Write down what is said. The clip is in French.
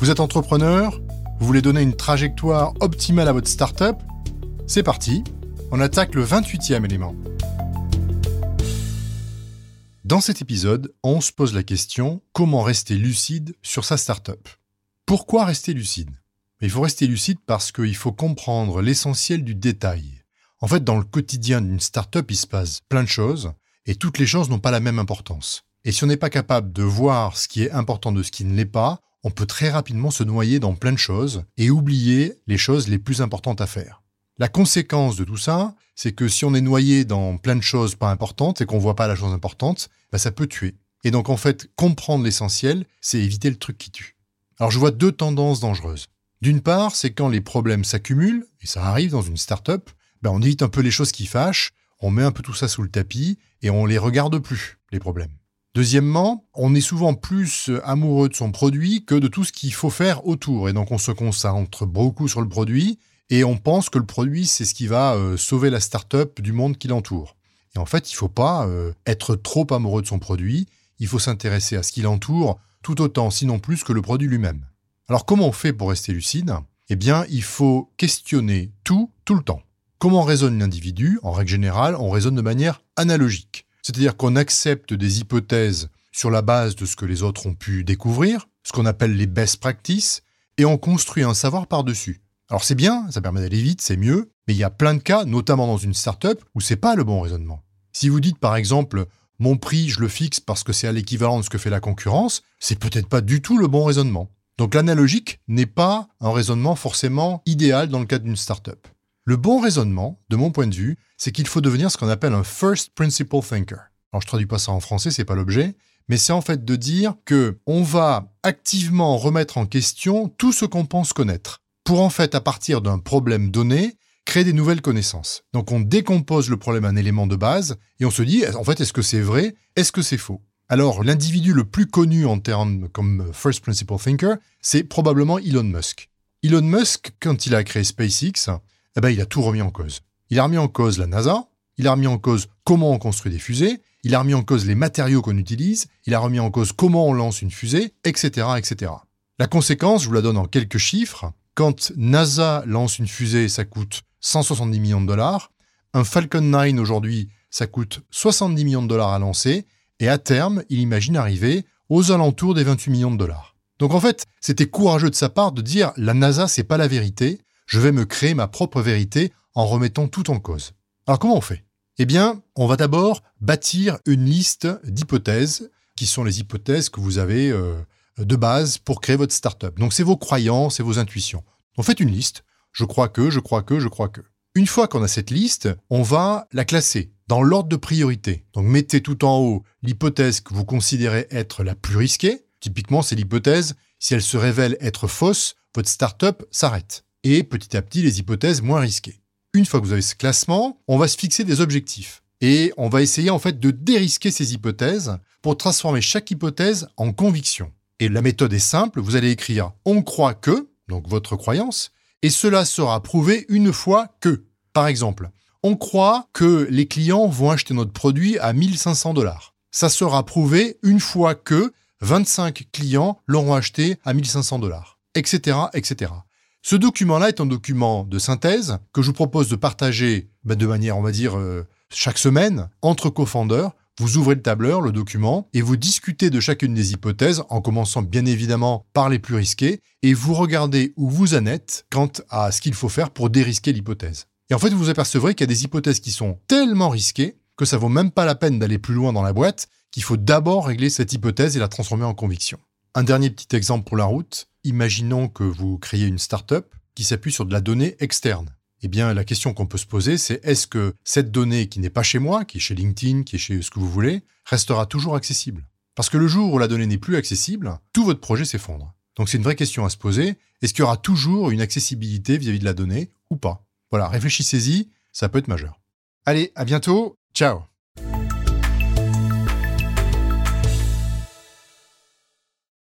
Vous êtes entrepreneur Vous voulez donner une trajectoire optimale à votre startup C'est parti, on attaque le 28e élément. Dans cet épisode, on se pose la question comment rester lucide sur sa startup? Pourquoi rester lucide? Il faut rester lucide parce qu'il faut comprendre l'essentiel du détail. En fait, dans le quotidien d'une startup, il se passe plein de choses et toutes les choses n'ont pas la même importance. Et si on n'est pas capable de voir ce qui est important de ce qui ne l'est pas, on peut très rapidement se noyer dans plein de choses et oublier les choses les plus importantes à faire. La conséquence de tout ça, c'est que si on est noyé dans plein de choses pas importantes et qu'on voit pas la chose importante, bah ça peut tuer. Et donc en fait, comprendre l'essentiel, c'est éviter le truc qui tue. Alors je vois deux tendances dangereuses. D'une part, c'est quand les problèmes s'accumulent, et ça arrive dans une start-up, ben on évite un peu les choses qui fâchent, on met un peu tout ça sous le tapis et on les regarde plus, les problèmes. Deuxièmement, on est souvent plus amoureux de son produit que de tout ce qu'il faut faire autour. Et donc on se concentre beaucoup sur le produit et on pense que le produit, c'est ce qui va euh, sauver la start-up du monde qui l'entoure. Et en fait, il ne faut pas euh, être trop amoureux de son produit, il faut s'intéresser à ce qui l'entoure tout autant, sinon plus, que le produit lui-même. Alors comment on fait pour rester lucide? Eh bien, il faut questionner tout, tout le temps. Comment raisonne l'individu? En règle générale, on raisonne de manière analogique. C'est-à-dire qu'on accepte des hypothèses sur la base de ce que les autres ont pu découvrir, ce qu'on appelle les best practices, et on construit un savoir par-dessus. Alors c'est bien, ça permet d'aller vite, c'est mieux, mais il y a plein de cas, notamment dans une startup, où c'est pas le bon raisonnement. Si vous dites par exemple mon prix, je le fixe parce que c'est à l'équivalent de ce que fait la concurrence, c'est peut-être pas du tout le bon raisonnement. Donc l'analogique n'est pas un raisonnement forcément idéal dans le cadre d'une startup. Le bon raisonnement, de mon point de vue, c'est qu'il faut devenir ce qu'on appelle un first principle thinker. Alors je traduis pas ça en français, c'est pas l'objet, mais c'est en fait de dire que on va activement remettre en question tout ce qu'on pense connaître pour en fait à partir d'un problème donné créer des nouvelles connaissances. Donc on décompose le problème en éléments de base et on se dit en fait est-ce que c'est vrai, est-ce que c'est faux? Alors, l'individu le plus connu en termes comme First Principle Thinker, c'est probablement Elon Musk. Elon Musk, quand il a créé SpaceX, eh ben, il a tout remis en cause. Il a remis en cause la NASA, il a remis en cause comment on construit des fusées, il a remis en cause les matériaux qu'on utilise, il a remis en cause comment on lance une fusée, etc., etc. La conséquence, je vous la donne en quelques chiffres. Quand NASA lance une fusée, ça coûte 170 millions de dollars. Un Falcon 9 aujourd'hui, ça coûte 70 millions de dollars à lancer. Et à terme, il imagine arriver aux alentours des 28 millions de dollars. Donc en fait, c'était courageux de sa part de dire la NASA, c'est pas la vérité je vais me créer ma propre vérité en remettant tout en cause. Alors comment on fait? Eh bien, on va d'abord bâtir une liste d'hypothèses qui sont les hypothèses que vous avez euh, de base pour créer votre startup. Donc c'est vos croyances et vos intuitions. On fait une liste. Je crois que, je crois que, je crois que. Une fois qu'on a cette liste, on va la classer dans l'ordre de priorité. Donc mettez tout en haut l'hypothèse que vous considérez être la plus risquée. Typiquement, c'est l'hypothèse, si elle se révèle être fausse, votre startup s'arrête et petit à petit les hypothèses moins risquées. Une fois que vous avez ce classement, on va se fixer des objectifs et on va essayer en fait de dérisquer ces hypothèses pour transformer chaque hypothèse en conviction. Et la méthode est simple, vous allez écrire on croit que, donc votre croyance, et cela sera prouvé une fois que. Par exemple, on croit que les clients vont acheter notre produit à 1500 dollars. Ça sera prouvé une fois que 25 clients l'auront acheté à 1500 dollars, etc., etc. Ce document-là est un document de synthèse que je vous propose de partager bah, de manière, on va dire, euh, chaque semaine entre co-founders. Vous ouvrez le tableur, le document, et vous discutez de chacune des hypothèses, en commençant bien évidemment par les plus risquées, et vous regardez où vous en êtes quant à ce qu'il faut faire pour dérisquer l'hypothèse. Et en fait, vous vous apercevrez qu'il y a des hypothèses qui sont tellement risquées que ça vaut même pas la peine d'aller plus loin dans la boîte, qu'il faut d'abord régler cette hypothèse et la transformer en conviction. Un dernier petit exemple pour la route. Imaginons que vous créez une start-up qui s'appuie sur de la donnée externe. Eh bien, la question qu'on peut se poser, c'est est-ce que cette donnée qui n'est pas chez moi, qui est chez LinkedIn, qui est chez ce que vous voulez, restera toujours accessible? Parce que le jour où la donnée n'est plus accessible, tout votre projet s'effondre. Donc c'est une vraie question à se poser. Est-ce qu'il y aura toujours une accessibilité vis-à-vis -vis de la donnée ou pas? Voilà, réfléchissez-y, ça peut être majeur. Allez, à bientôt, ciao